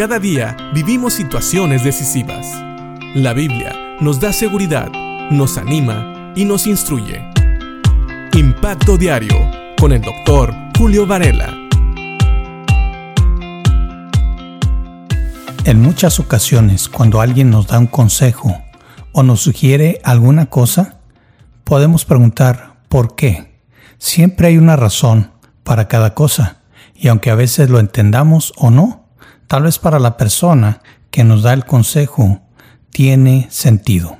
Cada día vivimos situaciones decisivas. La Biblia nos da seguridad, nos anima y nos instruye. Impacto Diario con el doctor Julio Varela. En muchas ocasiones, cuando alguien nos da un consejo o nos sugiere alguna cosa, podemos preguntar ¿por qué? Siempre hay una razón para cada cosa, y aunque a veces lo entendamos o no, tal vez para la persona que nos da el consejo, tiene sentido.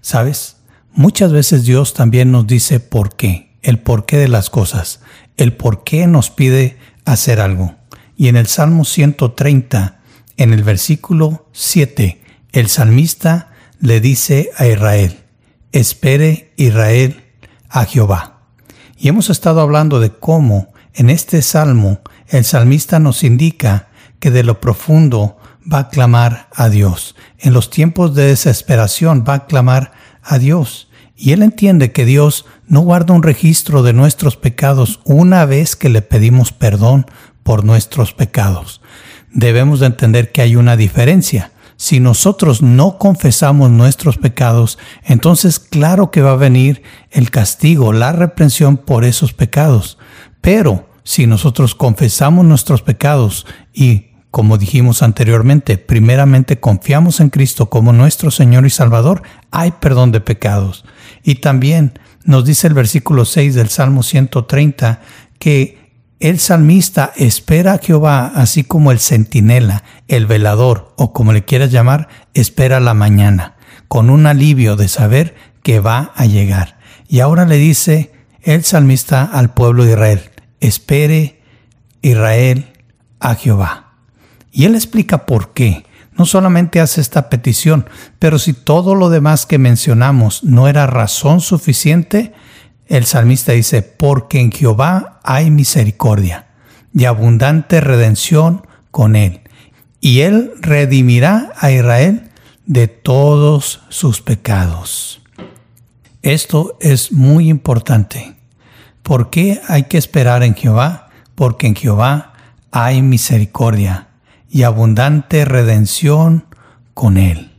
¿Sabes? Muchas veces Dios también nos dice por qué, el porqué de las cosas, el por qué nos pide hacer algo. Y en el Salmo 130, en el versículo 7, el salmista le dice a Israel, espere Israel a Jehová. Y hemos estado hablando de cómo en este salmo el salmista nos indica que de lo profundo va a clamar a Dios. En los tiempos de desesperación va a clamar a Dios. Y él entiende que Dios no guarda un registro de nuestros pecados una vez que le pedimos perdón por nuestros pecados. Debemos de entender que hay una diferencia. Si nosotros no confesamos nuestros pecados, entonces claro que va a venir el castigo, la reprensión por esos pecados. Pero si nosotros confesamos nuestros pecados y como dijimos anteriormente, primeramente confiamos en Cristo como nuestro Señor y Salvador, hay perdón de pecados. Y también nos dice el versículo 6 del Salmo 130 que el salmista espera a Jehová, así como el centinela, el velador, o como le quieras llamar, espera la mañana, con un alivio de saber que va a llegar. Y ahora le dice el salmista al pueblo de Israel, espere Israel a Jehová. Y él explica por qué. No solamente hace esta petición, pero si todo lo demás que mencionamos no era razón suficiente, el salmista dice, porque en Jehová hay misericordia y abundante redención con él, y él redimirá a Israel de todos sus pecados. Esto es muy importante. ¿Por qué hay que esperar en Jehová? Porque en Jehová hay misericordia y abundante redención con Él.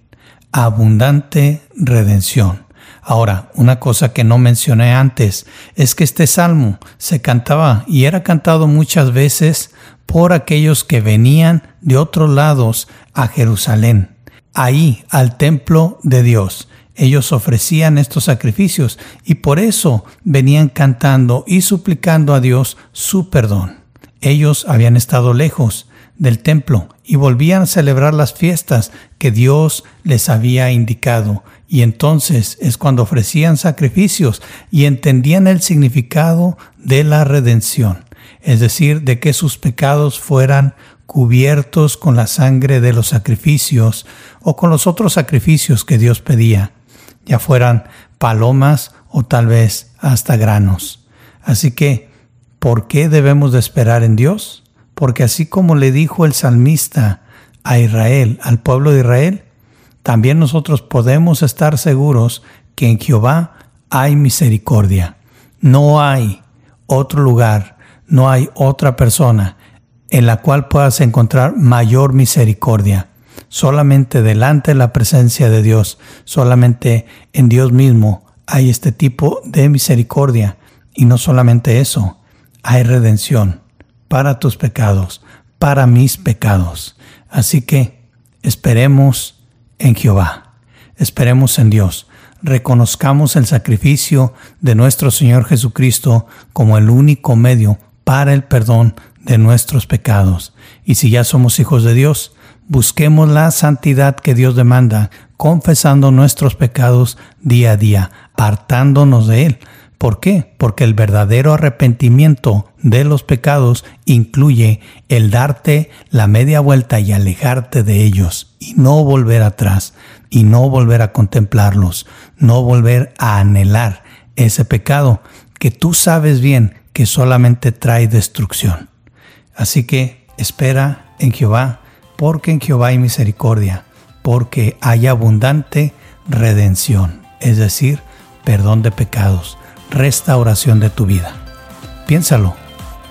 Abundante redención. Ahora, una cosa que no mencioné antes es que este salmo se cantaba y era cantado muchas veces por aquellos que venían de otros lados a Jerusalén, ahí al templo de Dios. Ellos ofrecían estos sacrificios y por eso venían cantando y suplicando a Dios su perdón. Ellos habían estado lejos del templo y volvían a celebrar las fiestas que Dios les había indicado. Y entonces es cuando ofrecían sacrificios y entendían el significado de la redención, es decir, de que sus pecados fueran cubiertos con la sangre de los sacrificios o con los otros sacrificios que Dios pedía, ya fueran palomas o tal vez hasta granos. Así que, ¿por qué debemos de esperar en Dios? Porque así como le dijo el salmista a Israel, al pueblo de Israel, también nosotros podemos estar seguros que en Jehová hay misericordia. No hay otro lugar, no hay otra persona en la cual puedas encontrar mayor misericordia. Solamente delante de la presencia de Dios, solamente en Dios mismo hay este tipo de misericordia. Y no solamente eso, hay redención para tus pecados, para mis pecados. Así que esperemos en Jehová, esperemos en Dios, reconozcamos el sacrificio de nuestro Señor Jesucristo como el único medio para el perdón de nuestros pecados. Y si ya somos hijos de Dios, busquemos la santidad que Dios demanda, confesando nuestros pecados día a día, apartándonos de Él, ¿Por qué? Porque el verdadero arrepentimiento de los pecados incluye el darte la media vuelta y alejarte de ellos y no volver atrás y no volver a contemplarlos, no volver a anhelar ese pecado que tú sabes bien que solamente trae destrucción. Así que espera en Jehová, porque en Jehová hay misericordia, porque hay abundante redención, es decir, perdón de pecados restauración de tu vida. Piénsalo